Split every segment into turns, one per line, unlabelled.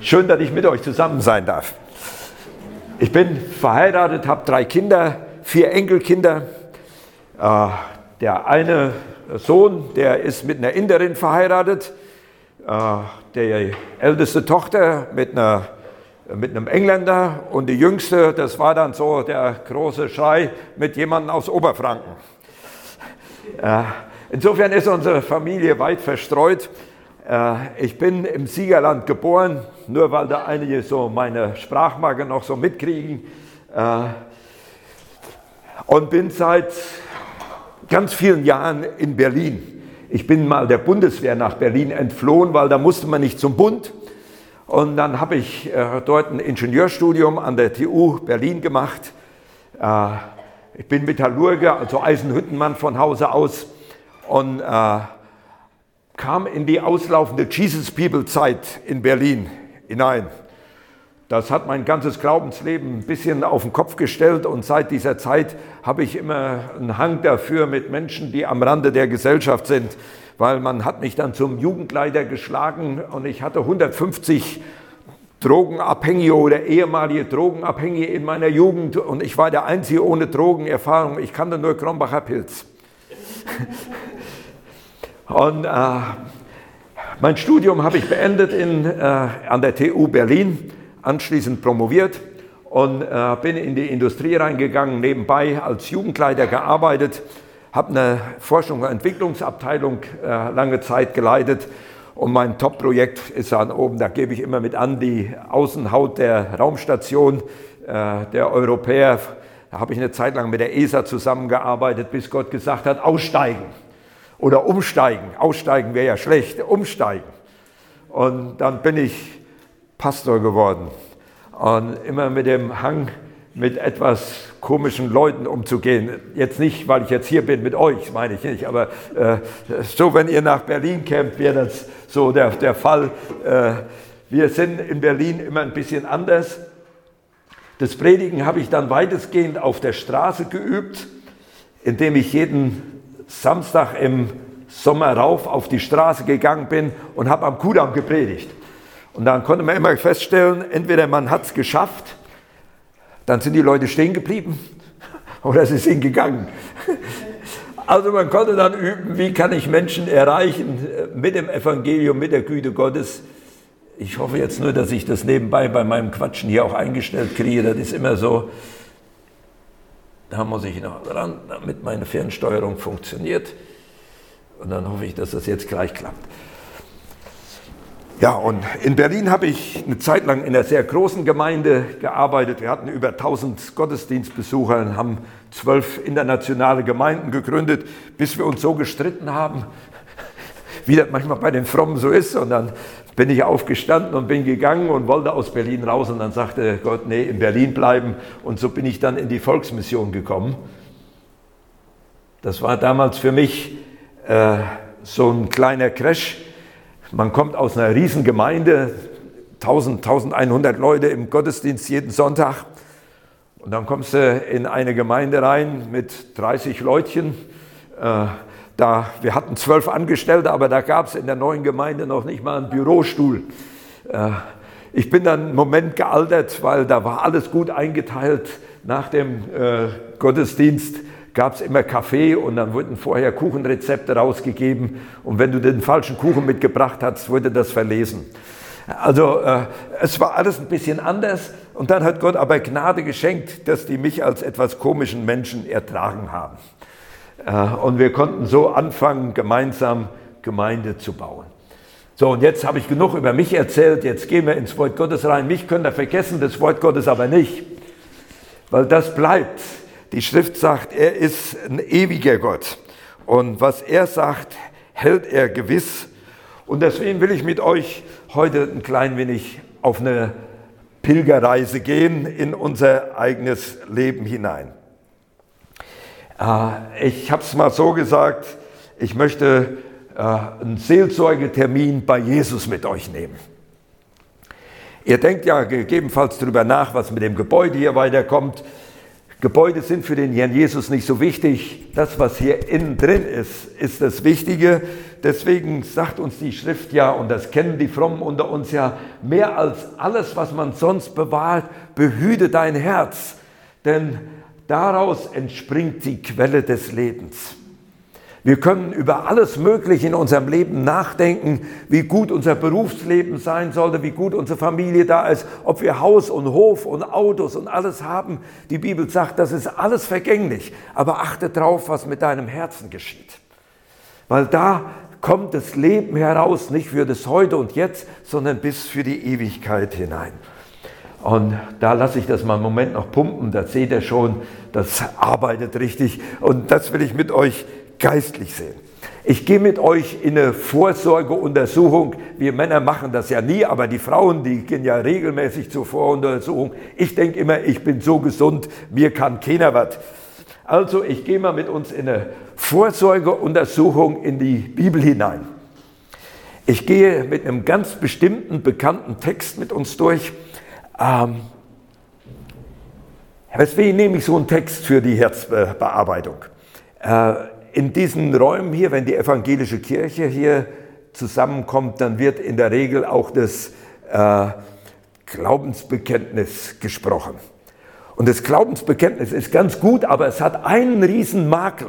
Schön, dass ich mit euch zusammen sein darf. Ich bin verheiratet, habe drei Kinder, vier Enkelkinder. Äh, der eine Sohn, der ist mit einer Inderin verheiratet. Äh, die älteste Tochter mit, einer, mit einem Engländer. Und die jüngste, das war dann so der große Schrei mit jemandem aus Oberfranken. Äh, insofern ist unsere Familie weit verstreut. Ich bin im Siegerland geboren, nur weil da einige so meine Sprachmarke noch so mitkriegen. Und bin seit ganz vielen Jahren in Berlin. Ich bin mal der Bundeswehr nach Berlin entflohen, weil da musste man nicht zum Bund. Und dann habe ich äh, dort ein Ingenieurstudium an der TU Berlin gemacht. Äh, ich bin Metallurger, also Eisenhüttenmann von Hause aus und äh, kam in die auslaufende Jesus People Zeit in Berlin hinein. Das hat mein ganzes Glaubensleben ein bisschen auf den Kopf gestellt und seit dieser Zeit habe ich immer einen Hang dafür mit Menschen, die am Rande der Gesellschaft sind, weil man hat mich dann zum Jugendleiter geschlagen und ich hatte 150 Drogenabhängige oder ehemalige Drogenabhängige in meiner Jugend und ich war der Einzige ohne Drogenerfahrung. Ich kannte nur Krombacher Pilz. und äh, mein Studium habe ich beendet in, äh, an der TU Berlin anschließend promoviert und äh, bin in die Industrie reingegangen, nebenbei als Jugendleiter gearbeitet, habe eine Forschung- und Entwicklungsabteilung äh, lange Zeit geleitet und mein Top-Projekt ist dann oben, da gebe ich immer mit an, die Außenhaut der Raumstation äh, der Europäer. Da habe ich eine Zeit lang mit der ESA zusammengearbeitet, bis Gott gesagt hat, aussteigen oder umsteigen. Aussteigen wäre ja schlecht, umsteigen. Und dann bin ich Pastor geworden. Und immer mit dem Hang, mit etwas komischen Leuten umzugehen. Jetzt nicht, weil ich jetzt hier bin mit euch, meine ich nicht, aber äh, so, wenn ihr nach Berlin kämt, wäre das so der, der Fall. Äh, wir sind in Berlin immer ein bisschen anders. Das Predigen habe ich dann weitestgehend auf der Straße geübt, indem ich jeden Samstag im Sommer rauf auf die Straße gegangen bin und habe am Kudamm gepredigt. Und dann konnte man immer feststellen, entweder man hat es geschafft, dann sind die Leute stehen geblieben oder sie sind gegangen. Also man konnte dann üben, wie kann ich Menschen erreichen mit dem Evangelium, mit der Güte Gottes. Ich hoffe jetzt nur, dass ich das nebenbei bei meinem Quatschen hier auch eingestellt kriege. Das ist immer so, da muss ich noch dran, damit meine Fernsteuerung funktioniert. Und dann hoffe ich, dass das jetzt gleich klappt. Ja, und in Berlin habe ich eine Zeit lang in einer sehr großen Gemeinde gearbeitet. Wir hatten über 1000 Gottesdienstbesucher und haben zwölf internationale Gemeinden gegründet, bis wir uns so gestritten haben, wie das manchmal bei den Frommen so ist. Und dann bin ich aufgestanden und bin gegangen und wollte aus Berlin raus. Und dann sagte Gott, nee, in Berlin bleiben. Und so bin ich dann in die Volksmission gekommen. Das war damals für mich äh, so ein kleiner Crash man kommt aus einer riesen Gemeinde, 1000, 1100 Leute im Gottesdienst jeden Sonntag. Und dann kommst du in eine Gemeinde rein mit 30 Leutchen. Äh, da, wir hatten zwölf Angestellte, aber da gab es in der neuen Gemeinde noch nicht mal einen Bürostuhl. Äh, ich bin dann einen Moment gealtert, weil da war alles gut eingeteilt. Nach dem äh, Gottesdienst gab es immer Kaffee und dann wurden vorher Kuchenrezepte rausgegeben und wenn du den falschen Kuchen mitgebracht hast, wurde das verlesen. Also äh, es war alles ein bisschen anders und dann hat Gott aber Gnade geschenkt, dass die mich als etwas komischen Menschen ertragen haben. Äh, und wir konnten so anfangen, gemeinsam Gemeinde zu bauen. So, und jetzt habe ich genug über mich erzählt, jetzt gehen wir ins Wort Gottes rein. Mich könnt ihr vergessen, das Wort Gottes aber nicht, weil das bleibt. Die Schrift sagt, er ist ein ewiger Gott. Und was er sagt, hält er gewiss. Und deswegen will ich mit euch heute ein klein wenig auf eine Pilgerreise gehen in unser eigenes Leben hinein. Äh, ich habe es mal so gesagt, ich möchte äh, einen Seelsorgetermin bei Jesus mit euch nehmen. Ihr denkt ja gegebenenfalls darüber nach, was mit dem Gebäude hier weiterkommt. Gebäude sind für den Herrn Jesus nicht so wichtig. Das, was hier innen drin ist, ist das Wichtige. Deswegen sagt uns die Schrift ja, und das kennen die Frommen unter uns ja, mehr als alles, was man sonst bewahrt, behüte dein Herz. Denn daraus entspringt die Quelle des Lebens. Wir können über alles Mögliche in unserem Leben nachdenken, wie gut unser Berufsleben sein sollte, wie gut unsere Familie da ist, ob wir Haus und Hof und Autos und alles haben. Die Bibel sagt, das ist alles vergänglich. Aber achte drauf, was mit deinem Herzen geschieht. Weil da kommt das Leben heraus, nicht für das Heute und Jetzt, sondern bis für die Ewigkeit hinein. Und da lasse ich das mal einen Moment noch pumpen, da seht ihr schon, das arbeitet richtig. Und das will ich mit euch geistlich sehen. Ich gehe mit euch in eine Vorsorgeuntersuchung. Wir Männer machen das ja nie, aber die Frauen, die gehen ja regelmäßig zur Voruntersuchung. Ich denke immer, ich bin so gesund, mir kann keiner was. Also ich gehe mal mit uns in eine Vorsorgeuntersuchung in die Bibel hinein. Ich gehe mit einem ganz bestimmten, bekannten Text mit uns durch. Ähm, weswegen nehme ich so einen Text für die Herzbearbeitung? Äh, in diesen Räumen hier, wenn die evangelische Kirche hier zusammenkommt, dann wird in der Regel auch das äh, Glaubensbekenntnis gesprochen. Und das Glaubensbekenntnis ist ganz gut, aber es hat einen riesen Makel.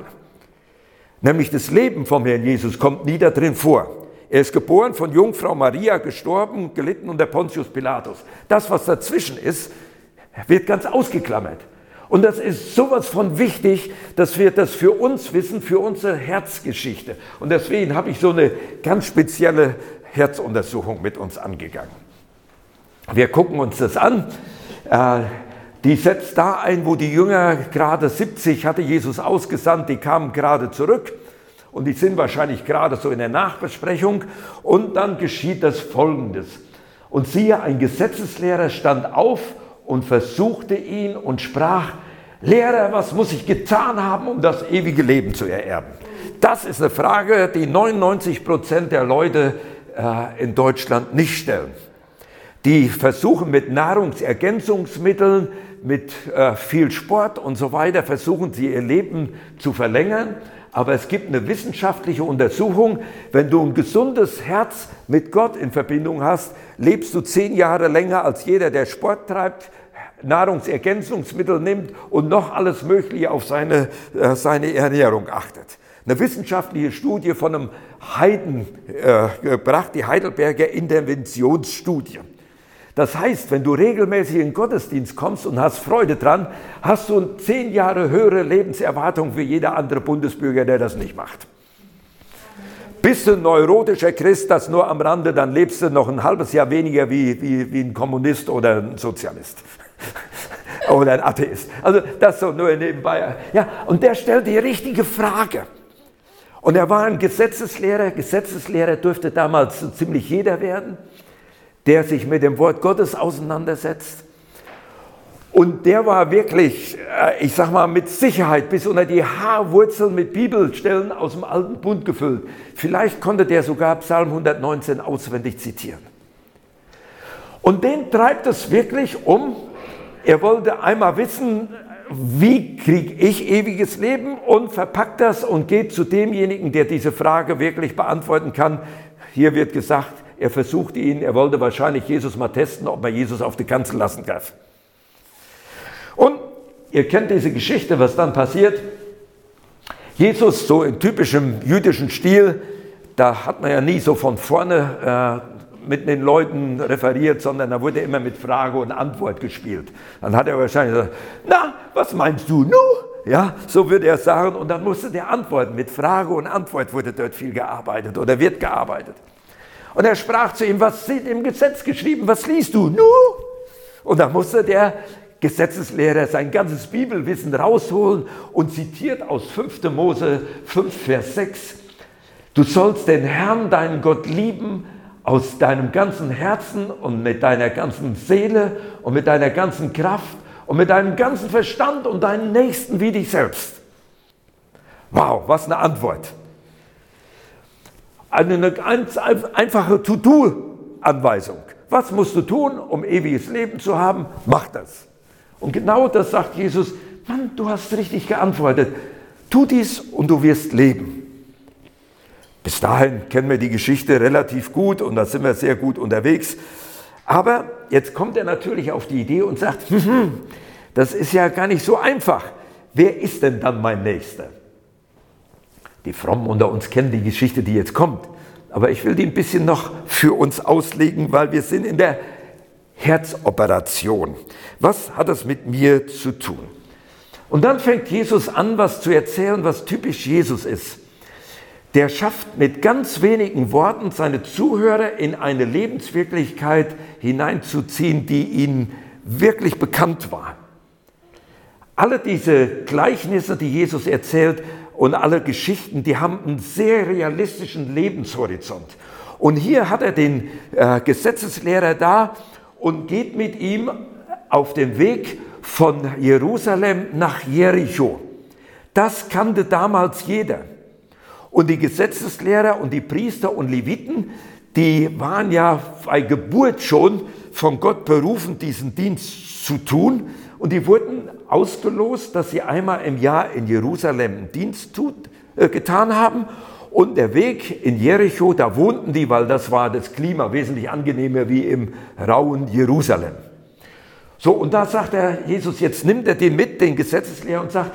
Nämlich das Leben vom Herrn Jesus kommt nie da drin vor. Er ist geboren von Jungfrau Maria, gestorben, gelitten unter Pontius Pilatus. Das, was dazwischen ist, wird ganz ausgeklammert. Und das ist sowas von wichtig, dass wir das für uns wissen, für unsere Herzgeschichte. Und deswegen habe ich so eine ganz spezielle Herzuntersuchung mit uns angegangen. Wir gucken uns das an. Äh, die setzt da ein, wo die Jünger gerade 70 hatte Jesus ausgesandt, die kamen gerade zurück und die sind wahrscheinlich gerade so in der Nachbesprechung. Und dann geschieht das Folgendes. Und siehe, ein Gesetzeslehrer stand auf und versuchte ihn und sprach, Lehrer, was muss ich getan haben, um das ewige Leben zu ererben? Das ist eine Frage, die 99 Prozent der Leute äh, in Deutschland nicht stellen. Die versuchen mit Nahrungsergänzungsmitteln, mit äh, viel Sport und so weiter, versuchen sie ihr Leben zu verlängern. Aber es gibt eine wissenschaftliche Untersuchung, wenn du ein gesundes Herz mit Gott in Verbindung hast, lebst du zehn Jahre länger als jeder, der Sport treibt, Nahrungsergänzungsmittel nimmt und noch alles Mögliche auf seine, äh, seine Ernährung achtet. Eine wissenschaftliche Studie von einem Heiden äh, gebracht, die Heidelberger Interventionsstudie. Das heißt, wenn du regelmäßig in den Gottesdienst kommst und hast Freude dran, hast du zehn Jahre höhere Lebenserwartung wie jeder andere Bundesbürger, der das nicht macht. Bist du ein neurotischer Christ, das nur am Rande, dann lebst du noch ein halbes Jahr weniger wie, wie, wie ein Kommunist oder ein Sozialist. oder ein Atheist. Also das so nur nebenbei. Ja, und der stellt die richtige Frage. Und er war ein Gesetzeslehrer. Gesetzeslehrer dürfte damals ziemlich jeder werden, der sich mit dem Wort Gottes auseinandersetzt. Und der war wirklich, äh, ich sag mal, mit Sicherheit bis unter die Haarwurzeln mit Bibelstellen aus dem alten Bund gefüllt. Vielleicht konnte der sogar Psalm 119 auswendig zitieren. Und den treibt es wirklich um, er wollte einmal wissen, wie kriege ich ewiges Leben und verpackt das und geht zu demjenigen, der diese Frage wirklich beantworten kann. Hier wird gesagt, er versuchte ihn, er wollte wahrscheinlich Jesus mal testen, ob man Jesus auf die Kanzel lassen darf. Und ihr kennt diese Geschichte, was dann passiert. Jesus, so in typischem jüdischen Stil, da hat man ja nie so von vorne äh, mit den Leuten referiert, sondern da wurde immer mit Frage und Antwort gespielt. Dann hat er wahrscheinlich gesagt, na, was meinst du, nu? Ja, so würde er sagen und dann musste der antworten. Mit Frage und Antwort wurde dort viel gearbeitet oder wird gearbeitet. Und er sprach zu ihm, was steht im Gesetz geschrieben, was liest du? Nu? Und dann musste der Gesetzeslehrer sein ganzes Bibelwissen rausholen und zitiert aus 5. Mose 5, Vers 6. Du sollst den Herrn, deinen Gott lieben aus deinem ganzen Herzen und mit deiner ganzen Seele und mit deiner ganzen Kraft und mit deinem ganzen Verstand und deinen Nächsten wie dich selbst. Wow, was eine Antwort. Eine ganz einfache To-Do-Anweisung. Was musst du tun, um ewiges Leben zu haben? Mach das. Und genau das sagt Jesus, Mann, du hast richtig geantwortet. Tu dies und du wirst leben. Bis dahin kennen wir die Geschichte relativ gut und da sind wir sehr gut unterwegs. Aber jetzt kommt er natürlich auf die Idee und sagt, das ist ja gar nicht so einfach. Wer ist denn dann mein Nächster? Die Frommen unter uns kennen die Geschichte, die jetzt kommt. Aber ich will die ein bisschen noch für uns auslegen, weil wir sind in der Herzoperation. Was hat das mit mir zu tun? Und dann fängt Jesus an, was zu erzählen, was typisch Jesus ist. Der schafft mit ganz wenigen Worten seine Zuhörer in eine Lebenswirklichkeit hineinzuziehen, die ihnen wirklich bekannt war. Alle diese Gleichnisse, die Jesus erzählt und alle Geschichten, die haben einen sehr realistischen Lebenshorizont. Und hier hat er den äh, Gesetzeslehrer da und geht mit ihm auf den Weg von Jerusalem nach Jericho. Das kannte damals jeder. Und die Gesetzeslehrer und die Priester und Leviten, die waren ja bei Geburt schon von Gott berufen, diesen Dienst zu tun. Und die wurden ausgelost, dass sie einmal im Jahr in Jerusalem Dienst tut, äh, getan haben. Und der Weg in Jericho, da wohnten die, weil das war das Klima wesentlich angenehmer wie im rauen Jerusalem. So, und da sagt er, Jesus, jetzt nimmt er den mit, den Gesetzeslehrer, und sagt,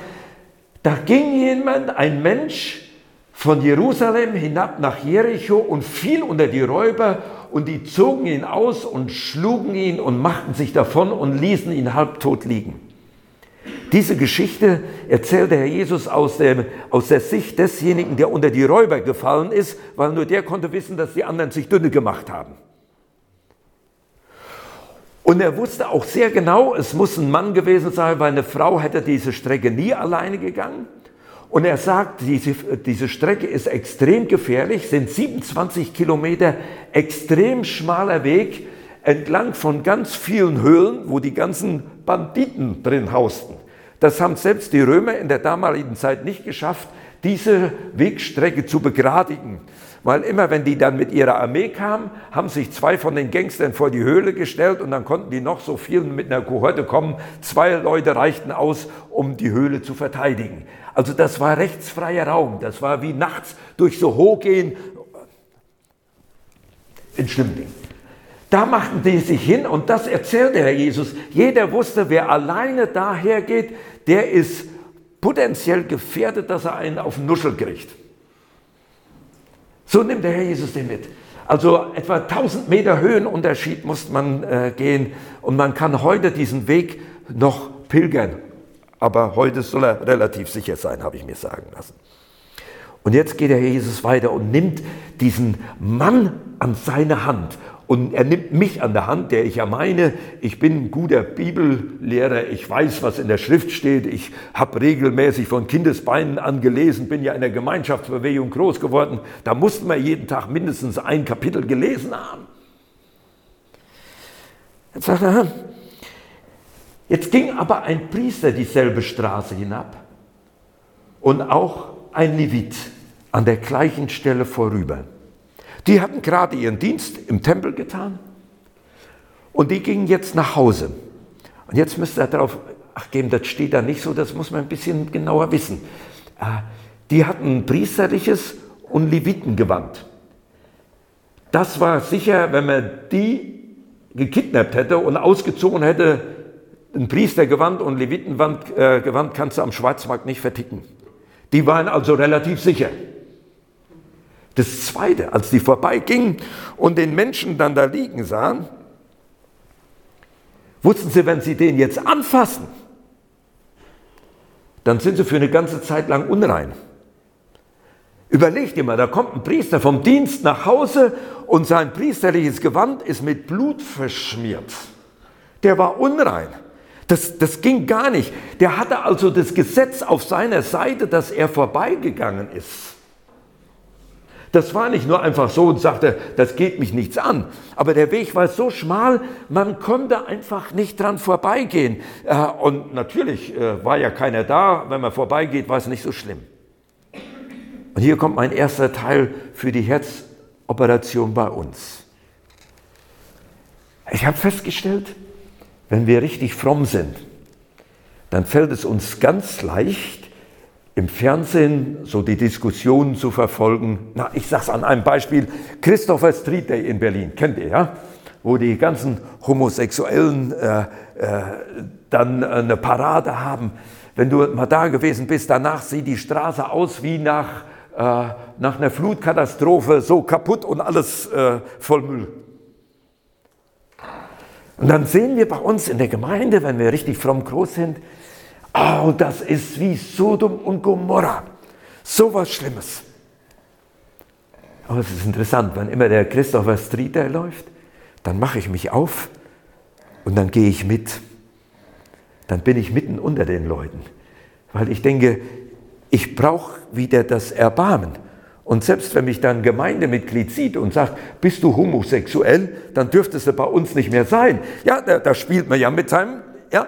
da ging jemand, ein Mensch, von Jerusalem hinab nach Jericho und fiel unter die Räuber und die zogen ihn aus und schlugen ihn und machten sich davon und ließen ihn halbtot liegen. Diese Geschichte erzählt der Herr Jesus aus der, aus der Sicht desjenigen, der unter die Räuber gefallen ist, weil nur der konnte wissen, dass die anderen sich dünne gemacht haben. Und er wusste auch sehr genau, es muss ein Mann gewesen sein, weil eine Frau hätte diese Strecke nie alleine gegangen. Und er sagt, diese, diese Strecke ist extrem gefährlich, sind 27 Kilometer extrem schmaler Weg entlang von ganz vielen Höhlen, wo die ganzen Banditen drin hausten. Das haben selbst die Römer in der damaligen Zeit nicht geschafft, diese Wegstrecke zu begradigen. Weil immer, wenn die dann mit ihrer Armee kamen, haben sich zwei von den Gangstern vor die Höhle gestellt und dann konnten die noch so vielen mit einer Kohorte kommen. Zwei Leute reichten aus, um die Höhle zu verteidigen. Also das war rechtsfreier Raum. Das war wie nachts durch so hoch gehen. In Schlimmding. Da machten die sich hin und das erzählte Herr Jesus. Jeder wusste, wer alleine dahergeht, der ist potenziell gefährdet, dass er einen auf Nuschel kriegt. So nimmt der Herr Jesus den mit. Also etwa 1000 Meter Höhenunterschied muss man äh, gehen und man kann heute diesen Weg noch pilgern. Aber heute soll er relativ sicher sein, habe ich mir sagen lassen. Und jetzt geht der Herr Jesus weiter und nimmt diesen Mann an seine Hand und er nimmt mich an der Hand, der ich ja meine, ich bin ein guter Bibellehrer, ich weiß, was in der Schrift steht, ich habe regelmäßig von Kindesbeinen an gelesen, bin ja in der Gemeinschaftsbewegung groß geworden. Da mussten wir jeden Tag mindestens ein Kapitel gelesen haben. Jetzt sagt er, jetzt ging aber ein Priester dieselbe Straße hinab und auch ein Levit an der gleichen Stelle vorüber. Die hatten gerade ihren Dienst im Tempel getan und die gingen jetzt nach Hause. Und jetzt müsst ihr darauf ach geben, das steht da nicht so, das muss man ein bisschen genauer wissen. Äh, die hatten ein priesterliches und Levitengewand. Das war sicher, wenn man die gekidnappt hätte und ausgezogen hätte, ein Priestergewand und Levitengewand äh, kannst du am Schwarzmarkt nicht verticken. Die waren also relativ sicher. Das Zweite, als die vorbeigingen und den Menschen dann da liegen sahen, wussten sie, wenn sie den jetzt anfassen, dann sind sie für eine ganze Zeit lang unrein. Überlegt ihr mal, da kommt ein Priester vom Dienst nach Hause und sein priesterliches Gewand ist mit Blut verschmiert. Der war unrein. Das, das ging gar nicht. Der hatte also das Gesetz auf seiner Seite, dass er vorbeigegangen ist. Das war nicht nur einfach so und sagte, das geht mich nichts an. Aber der Weg war so schmal, man konnte einfach nicht dran vorbeigehen. Äh, und natürlich äh, war ja keiner da. Wenn man vorbeigeht, war es nicht so schlimm. Und hier kommt mein erster Teil für die Herzoperation bei uns. Ich habe festgestellt, wenn wir richtig fromm sind, dann fällt es uns ganz leicht, im Fernsehen so die Diskussionen zu verfolgen. Na, ich sage es an einem Beispiel, Christopher Street Day in Berlin, kennt ihr ja? Wo die ganzen Homosexuellen äh, äh, dann eine Parade haben. Wenn du mal da gewesen bist, danach sieht die Straße aus wie nach, äh, nach einer Flutkatastrophe, so kaputt und alles äh, voll Müll. Und dann sehen wir bei uns in der Gemeinde, wenn wir richtig fromm groß sind, oh, das ist wie Sodom und Gomorra. So was Schlimmes. Aber es ist interessant, wenn immer der Christopher Street da läuft, dann mache ich mich auf und dann gehe ich mit. Dann bin ich mitten unter den Leuten, weil ich denke, ich brauche wieder das Erbarmen. Und selbst wenn mich dann Gemeindemitglied sieht und sagt, bist du homosexuell, dann dürftest du bei uns nicht mehr sein. Ja, da, da spielt man ja mit seinem, ja.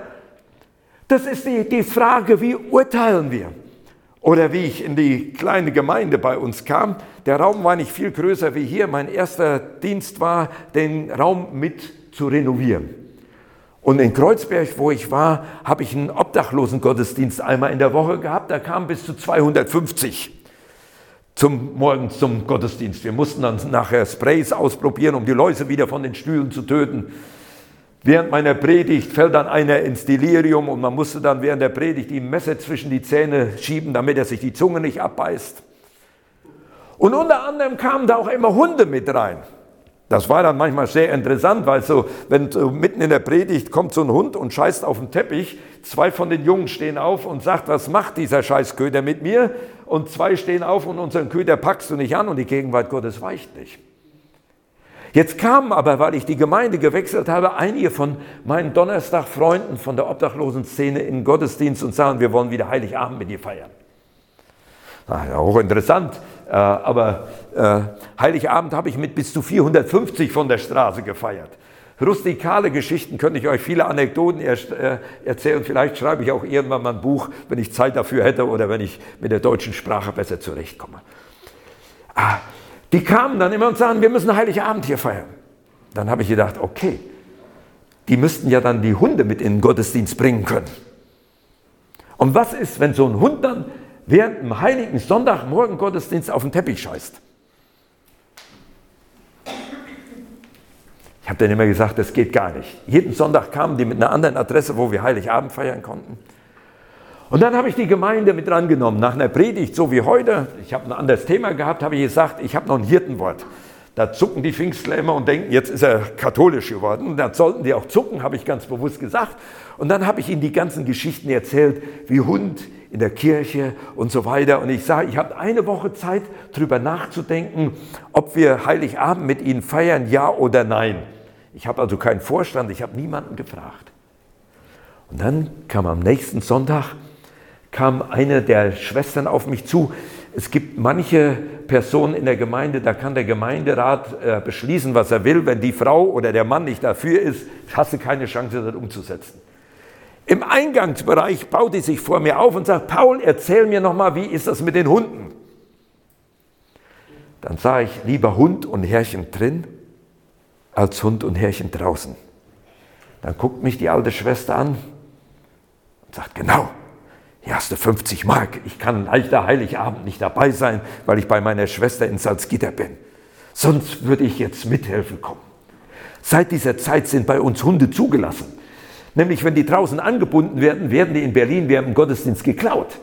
Das ist die, die Frage, wie urteilen wir? Oder wie ich in die kleine Gemeinde bei uns kam, der Raum war nicht viel größer wie hier. Mein erster Dienst war, den Raum mit zu renovieren. Und in Kreuzberg, wo ich war, habe ich einen Obdachlosengottesdienst einmal in der Woche gehabt. Da kamen bis zu 250 zum morgens zum Gottesdienst. Wir mussten dann nachher Sprays ausprobieren, um die Läuse wieder von den Stühlen zu töten. Während meiner Predigt fällt dann einer ins Delirium und man musste dann während der Predigt die Messer zwischen die Zähne schieben, damit er sich die Zunge nicht abbeißt. Und unter anderem kamen da auch immer Hunde mit rein. Das war dann manchmal sehr interessant, weil so, wenn so mitten in der Predigt kommt so ein Hund und scheißt auf den Teppich, zwei von den Jungen stehen auf und sagt, was macht dieser Scheißköder mit mir? Und zwei stehen auf und unseren Köder packst du nicht an und die Gegenwart Gottes weicht nicht. Jetzt kamen aber, weil ich die Gemeinde gewechselt habe, einige von meinen Donnerstag-Freunden von der Obdachlosen-Szene in den Gottesdienst und sagen, wir wollen wieder Heiligabend mit dir feiern. Ja, auch interessant. Äh, aber äh, Heiligabend habe ich mit bis zu 450 von der Straße gefeiert. Rustikale Geschichten könnte ich euch viele Anekdoten er, äh, erzählen. Vielleicht schreibe ich auch irgendwann mal ein Buch, wenn ich Zeit dafür hätte oder wenn ich mit der deutschen Sprache besser zurechtkomme. Ah, die kamen dann immer und sagten, wir müssen Heiligabend hier feiern. Dann habe ich gedacht, okay, die müssten ja dann die Hunde mit in den Gottesdienst bringen können. Und was ist, wenn so ein Hund dann während dem heiligen Sonntagmorgen Gottesdienst auf den Teppich scheißt. Ich habe dann immer gesagt, das geht gar nicht. Jeden Sonntag kamen die mit einer anderen Adresse, wo wir Heiligabend feiern konnten. Und dann habe ich die Gemeinde mit drangenommen. Nach einer Predigt, so wie heute, ich habe ein anderes Thema gehabt, habe ich gesagt, ich habe noch ein Hirtenwort. Da zucken die Pfingstler immer und denken, jetzt ist er katholisch geworden. Und dann sollten die auch zucken, habe ich ganz bewusst gesagt. Und dann habe ich ihnen die ganzen Geschichten erzählt, wie Hund in der Kirche und so weiter. Und ich sage, ich habe eine Woche Zeit, darüber nachzudenken, ob wir Heiligabend mit ihnen feiern, ja oder nein. Ich habe also keinen Vorstand, ich habe niemanden gefragt. Und dann kam am nächsten Sonntag, kam eine der Schwestern auf mich zu, es gibt manche Personen in der Gemeinde, da kann der Gemeinderat äh, beschließen, was er will. Wenn die Frau oder der Mann nicht dafür ist, hast du keine Chance, das umzusetzen. Im Eingangsbereich baut die sich vor mir auf und sagt, Paul, erzähl mir nochmal, wie ist das mit den Hunden? Dann sage ich, lieber Hund und Herrchen drin, als Hund und Herrchen draußen. Dann guckt mich die alte Schwester an und sagt, genau, hast du 50 Mark. Ich kann leider Heiligabend nicht dabei sein, weil ich bei meiner Schwester in Salzgitter bin. Sonst würde ich jetzt mithelfen kommen. Seit dieser Zeit sind bei uns Hunde zugelassen. Nämlich, wenn die draußen angebunden werden, werden die in Berlin während dem Gottesdienst geklaut.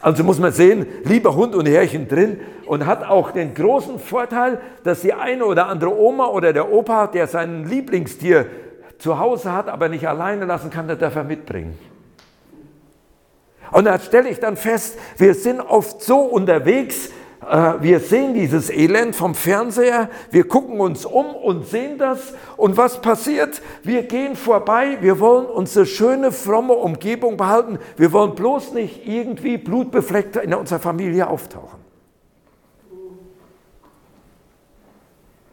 Also muss man sehen, lieber Hund und Härchen drin und hat auch den großen Vorteil, dass die eine oder andere Oma oder der Opa, der sein Lieblingstier zu Hause hat, aber nicht alleine lassen kann, der darf er mitbringen. Und da stelle ich dann fest, wir sind oft so unterwegs, äh, wir sehen dieses Elend vom Fernseher, wir gucken uns um und sehen das. Und was passiert? Wir gehen vorbei, wir wollen unsere schöne, fromme Umgebung behalten. Wir wollen bloß nicht irgendwie blutbefleckt in unserer Familie auftauchen.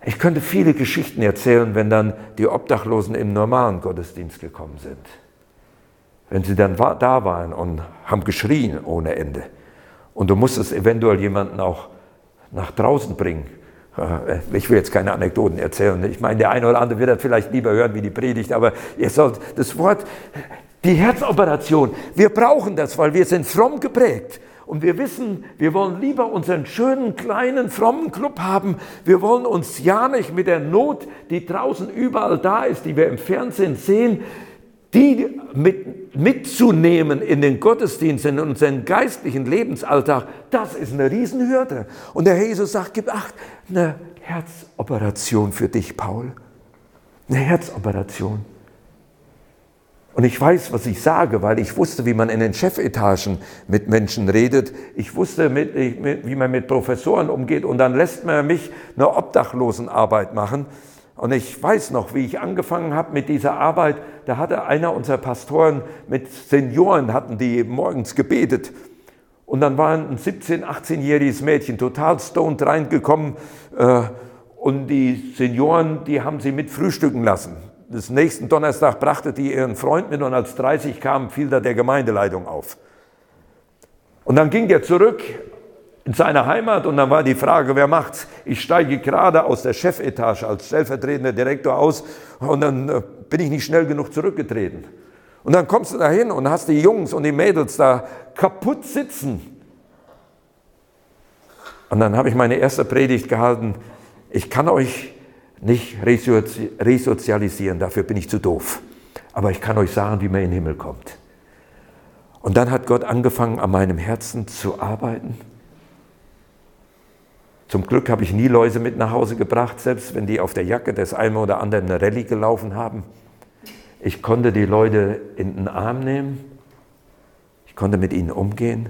Ich könnte viele Geschichten erzählen, wenn dann die Obdachlosen im normalen Gottesdienst gekommen sind wenn sie dann da waren und haben geschrien ohne Ende. Und du musstest eventuell jemanden auch nach draußen bringen. Äh, ich will jetzt keine Anekdoten erzählen. Ich meine, der eine oder andere wird das vielleicht lieber hören wie die Predigt, aber ihr sollt das Wort, Die Herzoperation, wir brauchen das, weil wir sind fromm geprägt. Und wir wissen, wir wollen lieber unseren schönen, kleinen, frommen Club haben. Wir wollen uns ja nicht mit der Not, die draußen überall da ist, die wir im Fernsehen sehen, die mit, mitzunehmen in den Gottesdienst, in unseren geistlichen Lebensalltag, das ist eine Riesenhürde. Und der Herr Jesus sagt, gib acht, eine Herzoperation für dich, Paul. Eine Herzoperation. Und ich weiß, was ich sage, weil ich wusste, wie man in den Chefetagen mit Menschen redet. Ich wusste, wie man mit Professoren umgeht. Und dann lässt man mich eine Obdachlosenarbeit machen. Und ich weiß noch, wie ich angefangen habe mit dieser Arbeit. Da hatte einer unserer Pastoren mit Senioren, hatten die morgens gebetet. Und dann war ein 17-, 18-jähriges Mädchen total stoned reingekommen. Äh, und die Senioren, die haben sie mit frühstücken lassen des nächsten Donnerstag brachte die ihren Freund mit und als 30 kam, fiel da der Gemeindeleitung auf. Und dann ging der zurück in seine Heimat und dann war die Frage, wer macht's? Ich steige gerade aus der Chefetage als stellvertretender Direktor aus und dann äh, bin ich nicht schnell genug zurückgetreten. Und dann kommst du da hin und hast die Jungs und die Mädels da kaputt sitzen. Und dann habe ich meine erste Predigt gehalten. Ich kann euch nicht resozialisieren, dafür bin ich zu doof. Aber ich kann euch sagen, wie man in den Himmel kommt. Und dann hat Gott angefangen, an meinem Herzen zu arbeiten. Zum Glück habe ich nie Läuse mit nach Hause gebracht, selbst wenn die auf der Jacke des einen oder anderen eine Rallye gelaufen haben. Ich konnte die Leute in den Arm nehmen. Ich konnte mit ihnen umgehen.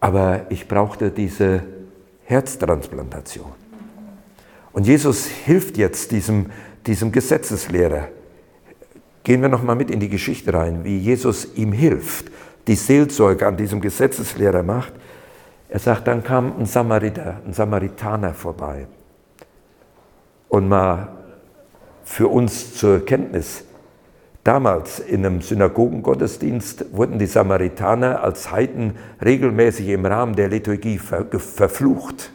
Aber ich brauchte diese Herztransplantation. Und Jesus hilft jetzt diesem, diesem Gesetzeslehrer. Gehen wir nochmal mit in die Geschichte rein, wie Jesus ihm hilft, die Seelsorge an diesem Gesetzeslehrer macht. Er sagt, dann kam ein Samariter, ein Samaritaner vorbei. Und mal für uns zur Kenntnis, damals in einem Synagogengottesdienst wurden die Samaritaner als Heiden regelmäßig im Rahmen der Liturgie verflucht.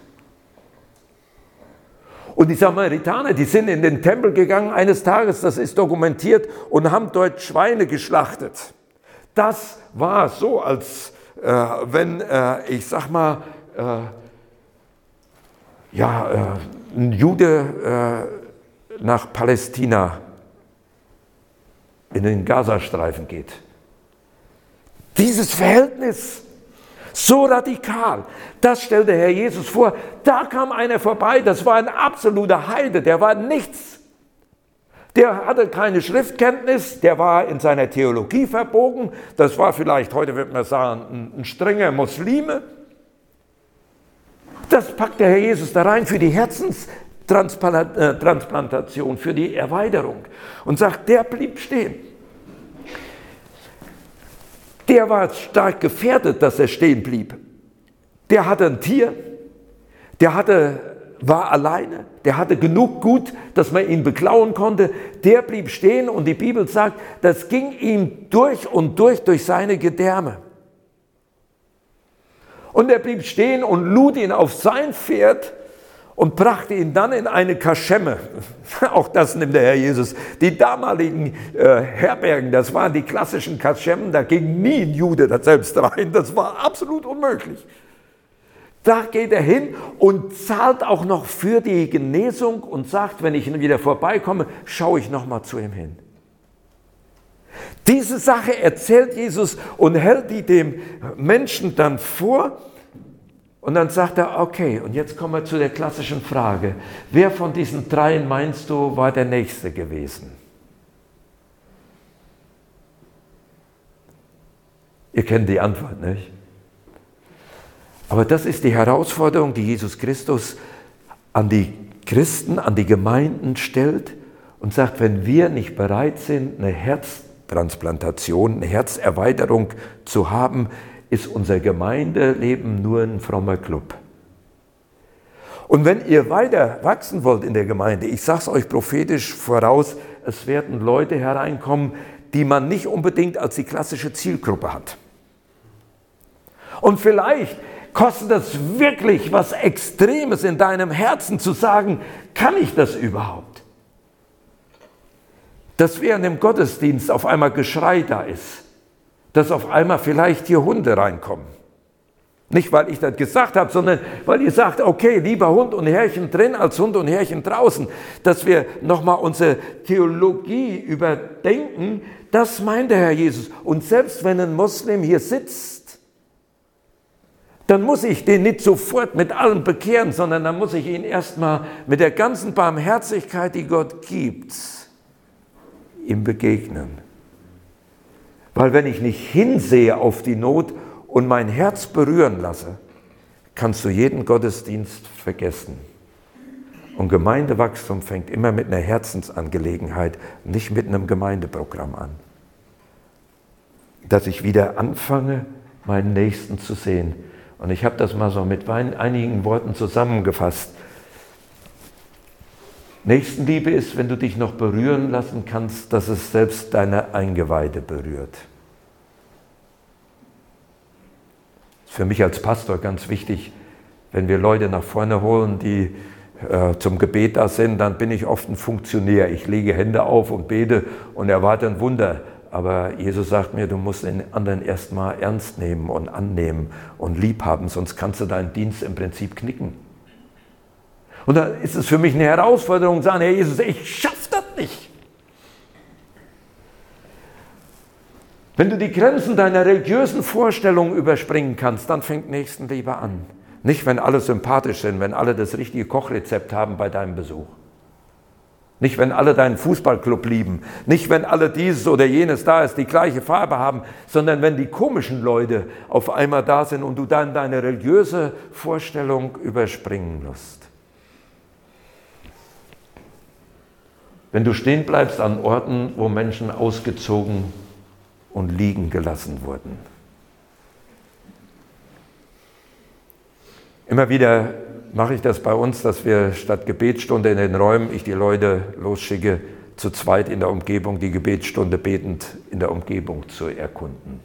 Und die Samaritaner, die sind in den Tempel gegangen eines Tages, das ist dokumentiert, und haben dort Schweine geschlachtet. Das war so, als wenn, äh, ich sag mal, äh, ja, äh, ein Jude äh, nach Palästina in den Gazastreifen geht. Dieses Verhältnis so radikal. Das stellte Herr Jesus vor. Da kam einer vorbei, das war ein absoluter Heide, der war nichts. Der hatte keine Schriftkenntnis, der war in seiner Theologie verbogen. Das war vielleicht, heute wird man sagen, ein, strenger Muslime. Das packt der Herr Jesus da rein für die Herzenstransplantation, für die Erweiterung und sagt, der blieb stehen der war stark gefährdet, dass er stehen blieb. Der hatte ein Tier, der hatte, war alleine, der hatte genug Gut, dass man ihn beklauen konnte. Der blieb stehen und die Bibel sagt, das ging ihm durch und durch durch seine Gedärme. Und er blieb stehen und lud ihn auf sein Pferd und brachte ihn dann in eine Kaschemme. Auch das nimmt der Herr Jesus. Die damaligen äh, Herbergen, das waren die klassischen Kaschemmen, da ging nie ein Jude da selbst rein. Das war absolut unmöglich. Da geht er hin und zahlt auch noch für die Genesung und sagt, wenn ich wieder vorbeikomme, schaue ich noch mal zu ihm hin. Diese Sache erzählt Jesus und hält die dem Menschen dann vor und dann sagt er, okay, und jetzt kommen wir zu der klassischen Frage. Wer von diesen dreien meinst du war der Nächste gewesen? Ihr kennt die Antwort, nicht? Aber das ist die Herausforderung, die Jesus Christus an die Christen, an die Gemeinden stellt und sagt, wenn wir nicht bereit sind, eine Herztransplantation, eine Herzerweiterung zu haben, ist unser Gemeindeleben nur ein frommer Club. Und wenn ihr weiter wachsen wollt in der Gemeinde, ich sage es euch prophetisch voraus, es werden Leute hereinkommen, die man nicht unbedingt als die klassische Zielgruppe hat. Und vielleicht kostet es wirklich was Extremes in deinem Herzen zu sagen, kann ich das überhaupt? dass während dem Gottesdienst auf einmal Geschrei da ist, dass auf einmal vielleicht hier Hunde reinkommen. Nicht, weil ich das gesagt habe, sondern weil ihr sagt, okay, lieber Hund und Herrchen drin als Hund und Herrchen draußen, dass wir nochmal unsere Theologie überdenken, das meint der Herr Jesus. Und selbst wenn ein Muslim hier sitzt, dann muss ich den nicht sofort mit allem bekehren, sondern dann muss ich ihn erstmal mit der ganzen Barmherzigkeit, die Gott gibt, ihm begegnen. Weil wenn ich nicht hinsehe auf die Not und mein Herz berühren lasse, kannst du jeden Gottesdienst vergessen. Und Gemeindewachstum fängt immer mit einer Herzensangelegenheit, nicht mit einem Gemeindeprogramm an. Dass ich wieder anfange, meinen Nächsten zu sehen. Und ich habe das mal so mit einigen Worten zusammengefasst. Nächstenliebe ist, wenn du dich noch berühren lassen kannst, dass es selbst deine Eingeweide berührt. Für mich als Pastor ganz wichtig, wenn wir Leute nach vorne holen, die äh, zum Gebet da sind, dann bin ich oft ein Funktionär. Ich lege Hände auf und bete und erwarte ein Wunder. Aber Jesus sagt mir, du musst den anderen erstmal ernst nehmen und annehmen und lieb haben, sonst kannst du deinen Dienst im Prinzip knicken. Und da ist es für mich eine Herausforderung, sagen, Herr Jesus, ich schaffe das nicht. Wenn du die Grenzen deiner religiösen Vorstellungen überspringen kannst, dann fängt Nächstenliebe an. Nicht, wenn alle sympathisch sind, wenn alle das richtige Kochrezept haben bei deinem Besuch. Nicht, wenn alle deinen Fußballclub lieben. Nicht, wenn alle dieses oder jenes da ist, die gleiche Farbe haben, sondern wenn die komischen Leute auf einmal da sind und du dann deine religiöse Vorstellung überspringen musst. Wenn du stehen bleibst an Orten, wo Menschen ausgezogen und liegen gelassen wurden. Immer wieder mache ich das bei uns, dass wir statt Gebetsstunde in den Räumen ich die Leute losschicke, zu zweit in der Umgebung die Gebetsstunde betend in der Umgebung zu erkunden.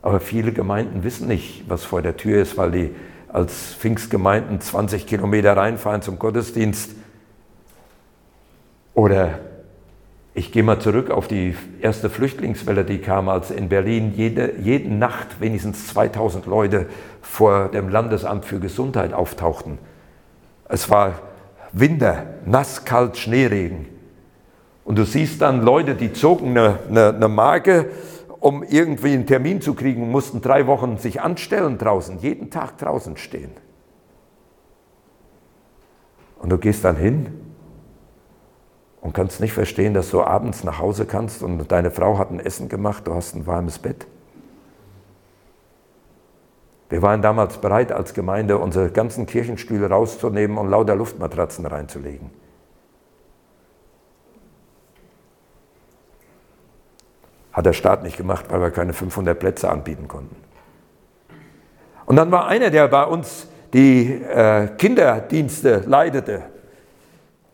Aber viele Gemeinden wissen nicht, was vor der Tür ist, weil die als Pfingstgemeinden 20 Kilometer reinfahren zum Gottesdienst oder ich gehe mal zurück auf die erste Flüchtlingswelle, die kam, als in Berlin jede, jede Nacht wenigstens 2000 Leute vor dem Landesamt für Gesundheit auftauchten. Es war Winter, nass, kalt, Schneeregen. Und du siehst dann Leute, die zogen eine, eine, eine Marke, um irgendwie einen Termin zu kriegen mussten drei Wochen sich anstellen draußen, jeden Tag draußen stehen. Und du gehst dann hin und kannst nicht verstehen, dass du abends nach Hause kannst und deine Frau hat ein Essen gemacht, du hast ein warmes Bett. Wir waren damals bereit als Gemeinde, unsere ganzen Kirchenstühle rauszunehmen und lauter Luftmatratzen reinzulegen. Hat der Staat nicht gemacht, weil wir keine 500 Plätze anbieten konnten. Und dann war einer, der bei uns die äh, Kinderdienste leitete,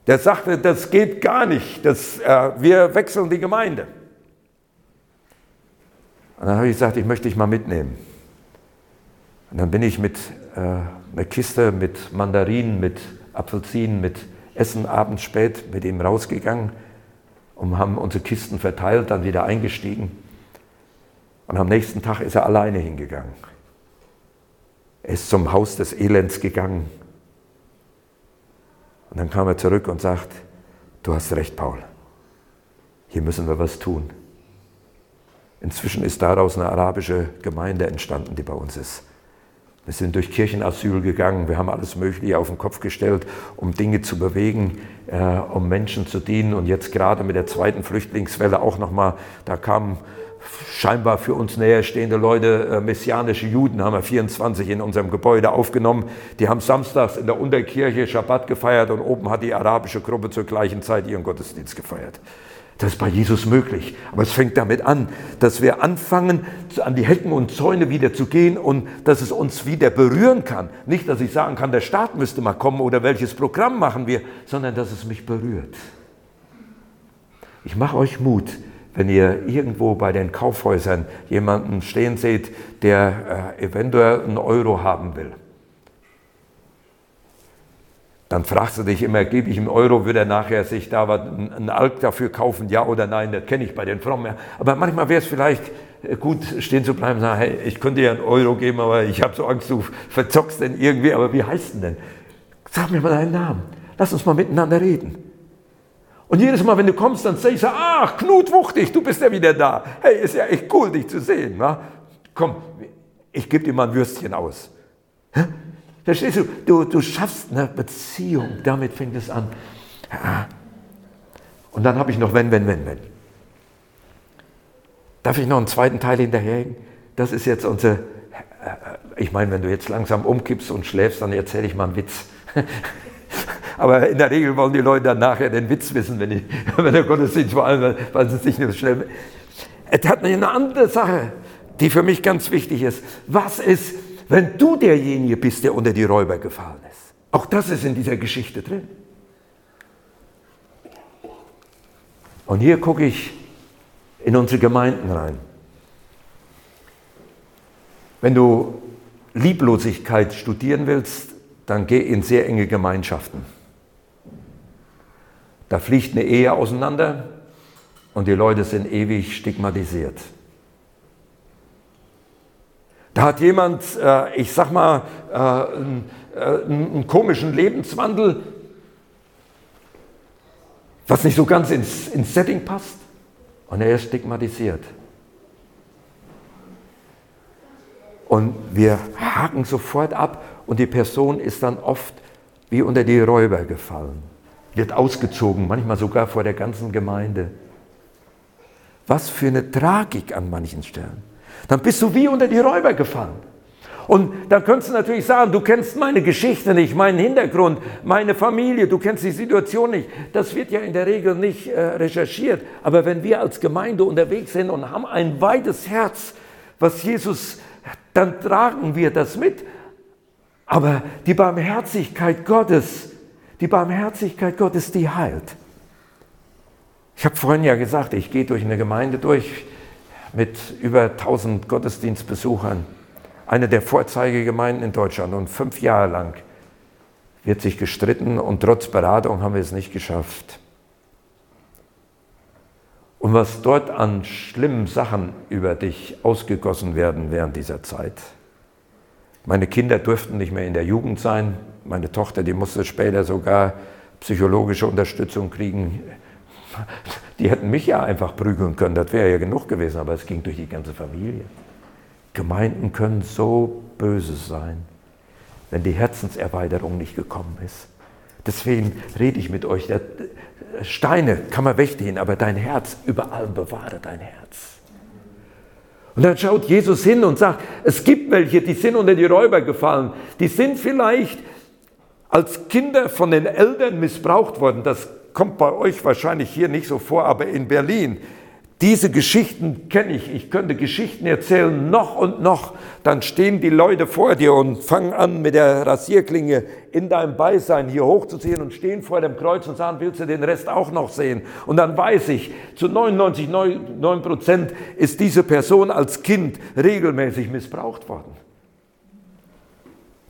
der sagte, das geht gar nicht, das, äh, wir wechseln die Gemeinde. Und dann habe ich gesagt, ich möchte dich mal mitnehmen. Und dann bin ich mit äh, einer Kiste mit Mandarinen, mit Apfelsinen, mit Essen abends spät mit ihm rausgegangen und haben unsere Kisten verteilt, dann wieder eingestiegen. Und am nächsten Tag ist er alleine hingegangen. Er ist zum Haus des Elends gegangen und dann kam er zurück und sagt, du hast recht, Paul, hier müssen wir was tun. Inzwischen ist daraus eine arabische Gemeinde entstanden, die bei uns ist. Wir sind durch Kirchenasyl gegangen, wir haben alles Mögliche auf den Kopf gestellt, um Dinge zu bewegen, äh, um Menschen zu dienen. Und jetzt gerade mit der zweiten Flüchtlingswelle auch nochmal, da kamen scheinbar für uns näher stehende Leute, äh, messianische Juden, haben wir 24 in unserem Gebäude aufgenommen. Die haben samstags in der Unterkirche Schabbat gefeiert und oben hat die arabische Gruppe zur gleichen Zeit ihren Gottesdienst gefeiert. Das ist bei Jesus möglich. Aber es fängt damit an, dass wir anfangen, an die Hecken und Zäune wieder zu gehen und dass es uns wieder berühren kann. Nicht, dass ich sagen kann, der Staat müsste mal kommen oder welches Programm machen wir, sondern dass es mich berührt. Ich mache euch Mut, wenn ihr irgendwo bei den Kaufhäusern jemanden stehen seht, der äh, eventuell einen Euro haben will. Dann fragst du dich immer, gebe ich ihm Euro, würde er nachher sich da einen Alk dafür kaufen, ja oder nein, das kenne ich bei den Frommen. Aber manchmal wäre es vielleicht äh, gut, stehen zu bleiben und sagen, hey, ich könnte dir einen Euro geben, aber ich habe so Angst, du verzockst denn irgendwie, aber wie heißt denn denn? Sag mir mal deinen Namen, lass uns mal miteinander reden. Und jedes Mal, wenn du kommst, dann sag ich so, ach, Knut Wuchtig, du bist ja wieder da. Hey, ist ja echt cool, dich zu sehen. Na? Komm, ich gebe dir mal ein Würstchen aus. Verstehst du? du? Du schaffst eine Beziehung, damit fängt es an. Und dann habe ich noch wenn, wenn, wenn, wenn. Darf ich noch einen zweiten Teil hinterherhängen? Das ist jetzt unser, äh, ich meine, wenn du jetzt langsam umkippst und schläfst, dann erzähle ich mal einen Witz. Aber in der Regel wollen die Leute dann nachher den Witz wissen, wenn, ich, wenn der Gottesdienst vor allem, weil sie sich nicht schnell. Es hat eine andere Sache, die für mich ganz wichtig ist. Was ist, wenn du derjenige bist, der unter die Räuber gefallen ist. Auch das ist in dieser Geschichte drin. Und hier gucke ich in unsere Gemeinden rein. Wenn du Lieblosigkeit studieren willst, dann geh in sehr enge Gemeinschaften. Da fliegt eine Ehe auseinander und die Leute sind ewig stigmatisiert. Da hat jemand, äh, ich sag mal, äh, einen, äh, einen komischen Lebenswandel, was nicht so ganz ins, ins Setting passt. Und er ist stigmatisiert. Und wir haken sofort ab und die Person ist dann oft wie unter die Räuber gefallen, wird ausgezogen, manchmal sogar vor der ganzen Gemeinde. Was für eine Tragik an manchen Stellen. Dann bist du wie unter die Räuber gefallen. Und dann könntest du natürlich sagen, du kennst meine Geschichte nicht, meinen Hintergrund, meine Familie, du kennst die Situation nicht. Das wird ja in der Regel nicht äh, recherchiert. Aber wenn wir als Gemeinde unterwegs sind und haben ein weites Herz, was Jesus, dann tragen wir das mit. Aber die Barmherzigkeit Gottes, die Barmherzigkeit Gottes, die heilt. Ich habe vorhin ja gesagt, ich gehe durch eine Gemeinde durch, mit über 1000 Gottesdienstbesuchern, eine der Vorzeigegemeinden in Deutschland. Und fünf Jahre lang wird sich gestritten und trotz Beratung haben wir es nicht geschafft. Und was dort an schlimmen Sachen über dich ausgegossen werden während dieser Zeit. Meine Kinder durften nicht mehr in der Jugend sein. Meine Tochter, die musste später sogar psychologische Unterstützung kriegen. Die hätten mich ja einfach prügeln können, das wäre ja genug gewesen, aber es ging durch die ganze Familie. Gemeinden können so böse sein, wenn die Herzenserweiterung nicht gekommen ist. Deswegen rede ich mit euch. Steine kann man wegnehmen, aber dein Herz, über allem bewahre dein Herz. Und dann schaut Jesus hin und sagt, es gibt welche, die sind unter die Räuber gefallen. Die sind vielleicht als Kinder von den Eltern missbraucht worden. Das kommt bei euch wahrscheinlich hier nicht so vor, aber in Berlin, diese Geschichten kenne ich. Ich könnte Geschichten erzählen, noch und noch. Dann stehen die Leute vor dir und fangen an, mit der Rasierklinge in deinem Beisein hier hochzuziehen und stehen vor dem Kreuz und sagen, willst du den Rest auch noch sehen? Und dann weiß ich, zu 99,9 Prozent ist diese Person als Kind regelmäßig missbraucht worden.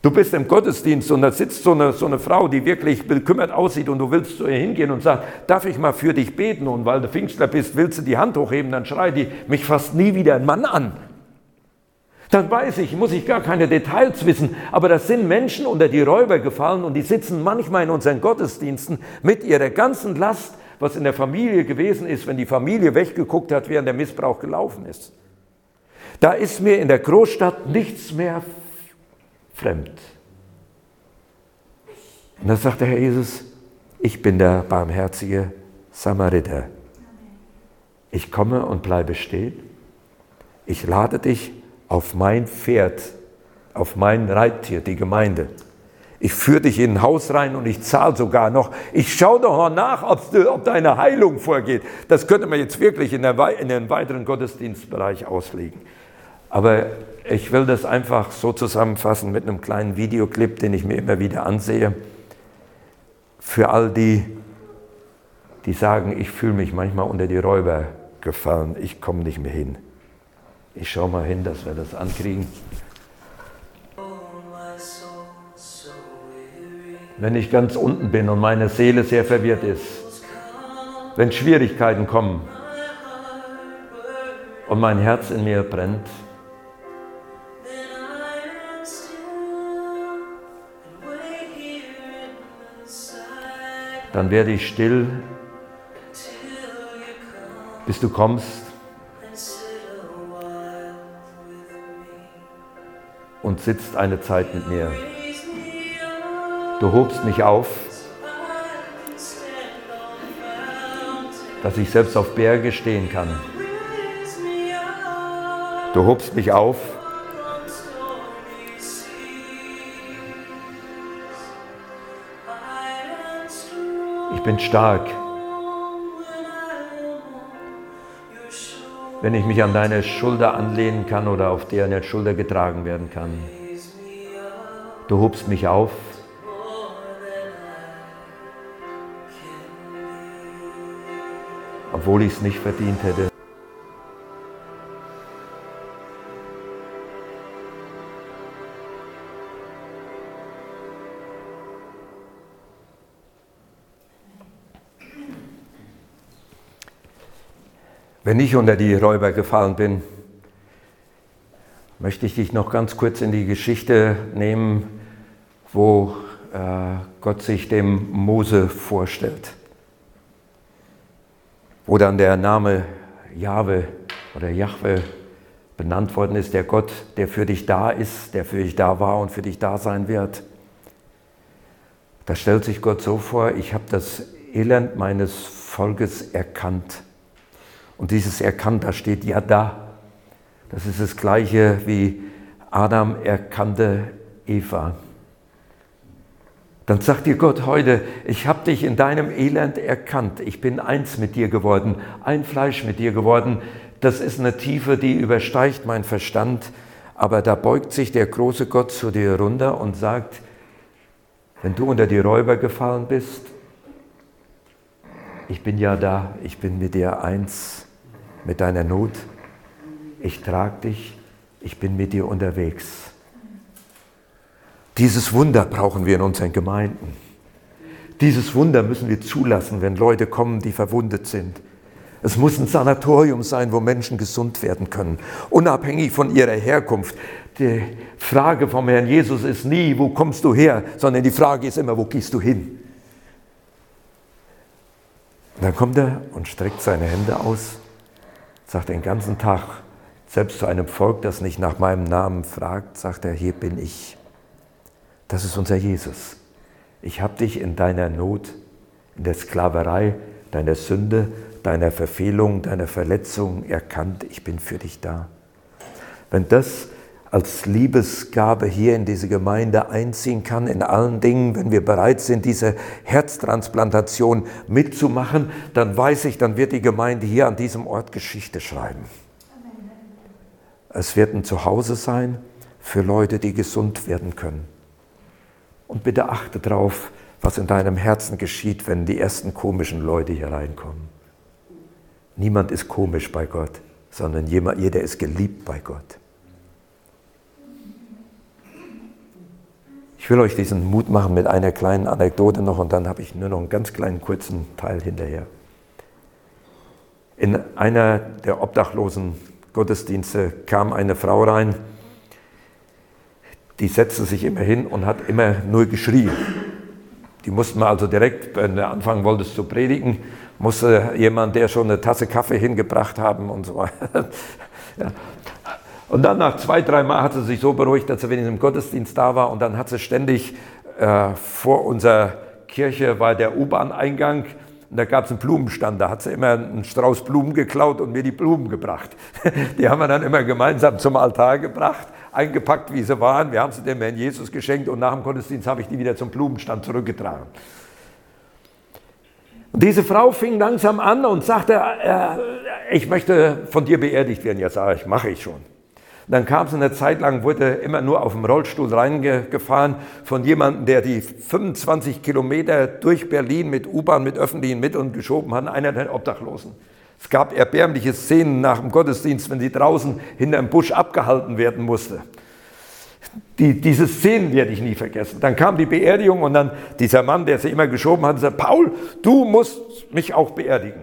Du bist im Gottesdienst und da sitzt so eine, so eine Frau, die wirklich bekümmert aussieht und du willst zu ihr hingehen und sagst, darf ich mal für dich beten? Und weil du Pfingstler bist, willst du die Hand hochheben, dann schreit die mich fast nie wieder ein Mann an. Dann weiß ich, muss ich gar keine Details wissen, aber das sind Menschen unter die Räuber gefallen und die sitzen manchmal in unseren Gottesdiensten mit ihrer ganzen Last, was in der Familie gewesen ist, wenn die Familie weggeguckt hat, während der Missbrauch gelaufen ist. Da ist mir in der Großstadt nichts mehr fremd. Und dann sagt der Herr Jesus, ich bin der barmherzige Samariter. Ich komme und bleibe stehen. Ich lade dich auf mein Pferd, auf mein Reittier, die Gemeinde. Ich führe dich in ein Haus rein und ich zahle sogar noch. Ich schaue doch mal nach, ob deine Heilung vorgeht. Das könnte man jetzt wirklich in, der, in den weiteren Gottesdienstbereich auslegen. Aber ich will das einfach so zusammenfassen mit einem kleinen Videoclip, den ich mir immer wieder ansehe. Für all die, die sagen, ich fühle mich manchmal unter die Räuber gefallen, ich komme nicht mehr hin. Ich schaue mal hin, dass wir das ankriegen. wenn ich ganz unten bin und meine Seele sehr verwirrt ist, wenn Schwierigkeiten kommen und mein Herz in mir brennt, dann werde ich still, bis du kommst und sitzt eine Zeit mit mir. Du hobst mich auf, dass ich selbst auf Berge stehen kann. Du hobst mich auf, ich bin stark. Wenn ich mich an deine Schulter anlehnen kann oder auf deren Schulter getragen werden kann. Du hobst mich auf. obwohl ich es nicht verdient hätte. Wenn ich unter die Räuber gefallen bin, möchte ich dich noch ganz kurz in die Geschichte nehmen, wo äh, Gott sich dem Mose vorstellt wo dann der Name Jahwe oder Jahwe benannt worden ist, der Gott, der für dich da ist, der für dich da war und für dich da sein wird. Da stellt sich Gott so vor, ich habe das Elend meines Volkes erkannt. Und dieses erkannt, da steht ja da. Das ist das gleiche wie Adam erkannte Eva. Dann sagt dir Gott heute, ich habe dich in deinem Elend erkannt, ich bin eins mit dir geworden, ein Fleisch mit dir geworden. Das ist eine Tiefe, die übersteigt mein Verstand, aber da beugt sich der große Gott zu dir runter und sagt, wenn du unter die Räuber gefallen bist, ich bin ja da, ich bin mit dir eins, mit deiner Not, ich trage dich, ich bin mit dir unterwegs. Dieses Wunder brauchen wir in unseren Gemeinden. Dieses Wunder müssen wir zulassen, wenn Leute kommen, die verwundet sind. Es muss ein Sanatorium sein, wo Menschen gesund werden können, unabhängig von ihrer Herkunft. Die Frage vom Herrn Jesus ist nie, wo kommst du her, sondern die Frage ist immer, wo gehst du hin? Und dann kommt er und streckt seine Hände aus, sagt den ganzen Tag, selbst zu einem Volk, das nicht nach meinem Namen fragt, sagt er, hier bin ich. Das ist unser Jesus. Ich habe dich in deiner Not, in der Sklaverei, deiner Sünde, deiner Verfehlung, deiner Verletzung erkannt. Ich bin für dich da. Wenn das als Liebesgabe hier in diese Gemeinde einziehen kann, in allen Dingen, wenn wir bereit sind, diese Herztransplantation mitzumachen, dann weiß ich, dann wird die Gemeinde hier an diesem Ort Geschichte schreiben. Es wird ein Zuhause sein für Leute, die gesund werden können. Und bitte achte darauf, was in deinem Herzen geschieht, wenn die ersten komischen Leute hier reinkommen. Niemand ist komisch bei Gott, sondern jeder ist geliebt bei Gott. Ich will euch diesen Mut machen mit einer kleinen Anekdote noch und dann habe ich nur noch einen ganz kleinen kurzen Teil hinterher. In einer der obdachlosen Gottesdienste kam eine Frau rein, die setzte sich immer hin und hat immer nur geschrien. Die mussten wir also direkt, wenn du anfangen wolltest zu predigen, musste jemand, der schon eine Tasse Kaffee hingebracht haben und so weiter. Ja. Und dann nach zwei, drei Mal hat sie sich so beruhigt, dass sie wenigstens im Gottesdienst da war und dann hat sie ständig äh, vor unserer Kirche war der U-Bahn-Eingang und da gab es einen Blumenstand. Da hat sie immer einen Strauß Blumen geklaut und mir die Blumen gebracht. Die haben wir dann immer gemeinsam zum Altar gebracht eingepackt, wie sie waren. Wir haben sie dem Herrn Jesus geschenkt und nach dem Gottesdienst habe ich die wieder zum Blumenstand zurückgetragen. Und diese Frau fing langsam an und sagte, äh, ich möchte von dir beerdigt werden. Ja, sage ich, mache ich schon. Dann kam sie eine Zeit lang, wurde immer nur auf dem Rollstuhl reingefahren von jemandem, der die 25 Kilometer durch Berlin mit U-Bahn, mit öffentlichen Mitteln geschoben hat, einer der Obdachlosen. Es gab erbärmliche Szenen nach dem Gottesdienst, wenn sie draußen hinter dem Busch abgehalten werden musste. die, diese Szenen werde ich nie vergessen. Dann kam die Beerdigung und dann dieser Mann, der sie immer geschoben hat, sagte, Paul, du musst mich auch beerdigen.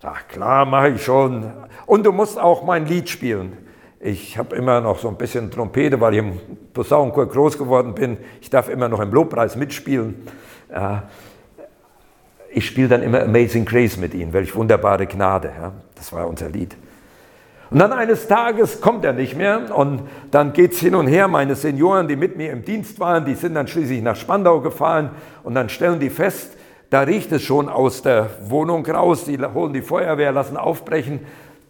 Sag, klar, mache ich schon. Und du musst auch mein Lied spielen. Ich habe immer noch so ein bisschen Trompete, weil ich im Posaunenchor groß geworden bin. Ich darf immer noch im Lobpreis mitspielen. Ich spiele dann immer Amazing Grace mit ihnen, welch wunderbare Gnade. Das war unser Lied. Und dann eines Tages kommt er nicht mehr und dann geht es hin und her. Meine Senioren, die mit mir im Dienst waren, die sind dann schließlich nach Spandau gefahren und dann stellen die fest, da riecht es schon aus der Wohnung raus. Die holen die Feuerwehr, lassen aufbrechen.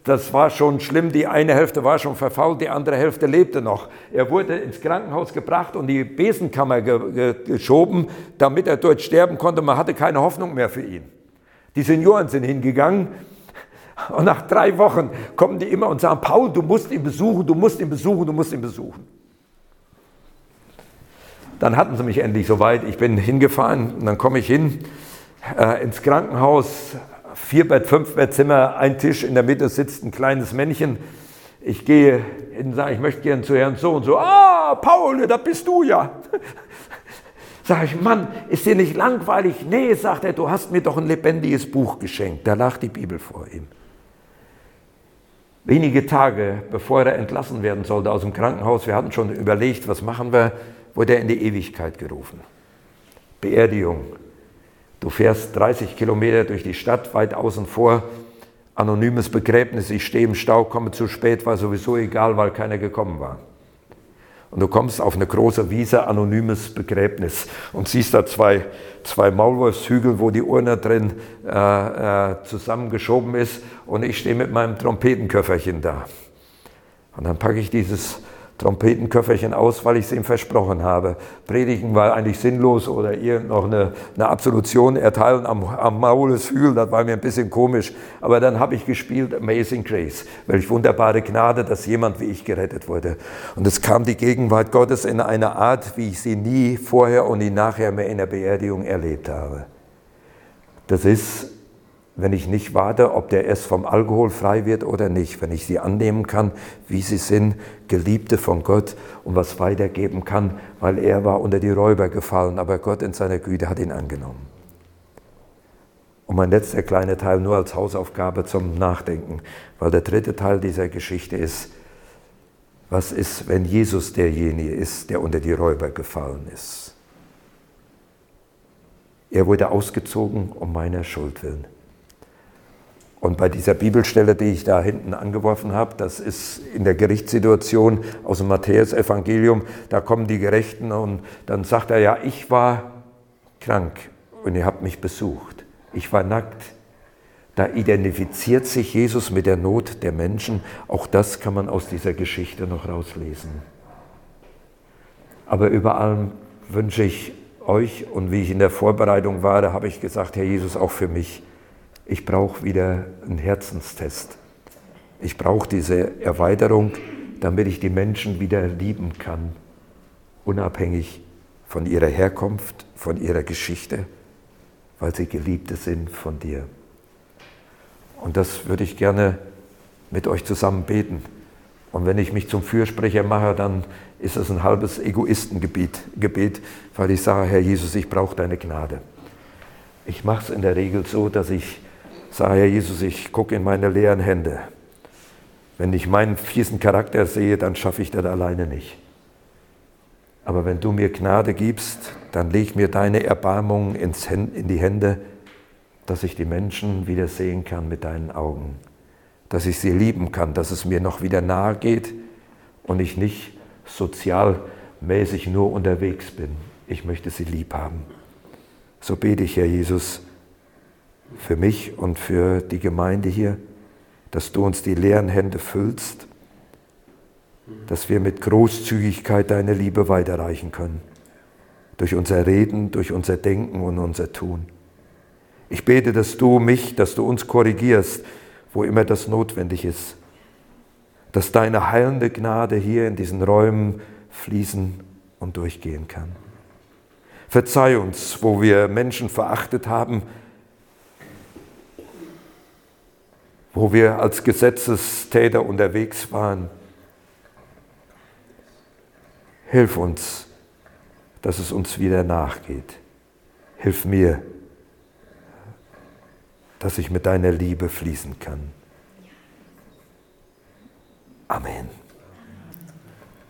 Das war schon schlimm. Die eine Hälfte war schon verfault, die andere Hälfte lebte noch. Er wurde ins Krankenhaus gebracht und die Besenkammer ge geschoben, damit er dort sterben konnte. Man hatte keine Hoffnung mehr für ihn. Die Senioren sind hingegangen und nach drei Wochen kommen die immer und sagen, Paul, du musst ihn besuchen, du musst ihn besuchen, du musst ihn besuchen. Dann hatten sie mich endlich soweit. Ich bin hingefahren und dann komme ich hin äh, ins Krankenhaus, vier Bett, fünf Bettzimmer, ein Tisch, in der Mitte sitzt ein kleines Männchen. Ich gehe hin und sage, ich möchte gerne zu Herrn so und so. Ah, Paul, da bist du ja. Sag ich, Mann, ist dir nicht langweilig? Nee, sagt er, du hast mir doch ein lebendiges Buch geschenkt. Da lag die Bibel vor ihm. Wenige Tage bevor er entlassen werden sollte aus dem Krankenhaus, wir hatten schon überlegt, was machen wir, wurde er in die Ewigkeit gerufen. Beerdigung, Du fährst 30 Kilometer durch die Stadt, weit außen vor, anonymes Begräbnis, ich stehe im Stau, komme zu spät, war sowieso egal, weil keiner gekommen war. Und du kommst auf eine große Wiese, anonymes Begräbnis und siehst da zwei, zwei Maulwurfshügel, wo die Urne drin äh, äh, zusammengeschoben ist und ich stehe mit meinem Trompetenköfferchen da. Und dann packe ich dieses Trompetenköfferchen aus, weil ich es ihm versprochen habe. Predigen war eigentlich sinnlos oder ihr noch eine, eine Absolution erteilen am, am Mauleshügel, das war mir ein bisschen komisch. Aber dann habe ich gespielt Amazing Grace, welch wunderbare Gnade, dass jemand wie ich gerettet wurde. Und es kam die Gegenwart Gottes in einer Art, wie ich sie nie vorher und nie nachher mehr in der Beerdigung erlebt habe. Das ist wenn ich nicht warte, ob der erst vom Alkohol frei wird oder nicht, wenn ich sie annehmen kann, wie sie sind, Geliebte von Gott und was weitergeben kann, weil er war unter die Räuber gefallen, aber Gott in seiner Güte hat ihn angenommen. Und mein letzter kleiner Teil nur als Hausaufgabe zum Nachdenken, weil der dritte Teil dieser Geschichte ist, was ist, wenn Jesus derjenige ist, der unter die Räuber gefallen ist? Er wurde ausgezogen um meiner Schuld willen. Und bei dieser Bibelstelle, die ich da hinten angeworfen habe, das ist in der Gerichtssituation aus dem Matthäus-Evangelium, da kommen die Gerechten und dann sagt er, ja, ich war krank und ihr habt mich besucht. Ich war nackt. Da identifiziert sich Jesus mit der Not der Menschen. Auch das kann man aus dieser Geschichte noch rauslesen. Aber über allem wünsche ich euch und wie ich in der Vorbereitung war, da habe ich gesagt, Herr Jesus, auch für mich, ich brauche wieder einen Herzenstest. Ich brauche diese Erweiterung, damit ich die Menschen wieder lieben kann, unabhängig von ihrer Herkunft, von ihrer Geschichte, weil sie Geliebte sind von dir. Und das würde ich gerne mit euch zusammen beten. Und wenn ich mich zum Fürsprecher mache, dann ist es ein halbes Egoistengebet, Gebet, weil ich sage, Herr Jesus, ich brauche deine Gnade. Ich mache es in der Regel so, dass ich sage, Herr Jesus, ich gucke in meine leeren Hände. Wenn ich meinen fiesen Charakter sehe, dann schaffe ich das alleine nicht. Aber wenn du mir Gnade gibst, dann leg mir deine Erbarmung in die Hände, dass ich die Menschen wieder sehen kann mit deinen Augen, dass ich sie lieben kann, dass es mir noch wieder nahe geht und ich nicht sozialmäßig nur unterwegs bin. Ich möchte sie lieb haben. So bete ich, Herr Jesus, für mich und für die Gemeinde hier, dass du uns die leeren Hände füllst, dass wir mit Großzügigkeit deine Liebe weiterreichen können. Durch unser Reden, durch unser Denken und unser Tun. Ich bete, dass du mich, dass du uns korrigierst, wo immer das notwendig ist. Dass deine heilende Gnade hier in diesen Räumen fließen und durchgehen kann. Verzeih uns, wo wir Menschen verachtet haben, wo wir als Gesetzestäter unterwegs waren. Hilf uns, dass es uns wieder nachgeht. Hilf mir, dass ich mit deiner Liebe fließen kann. Amen.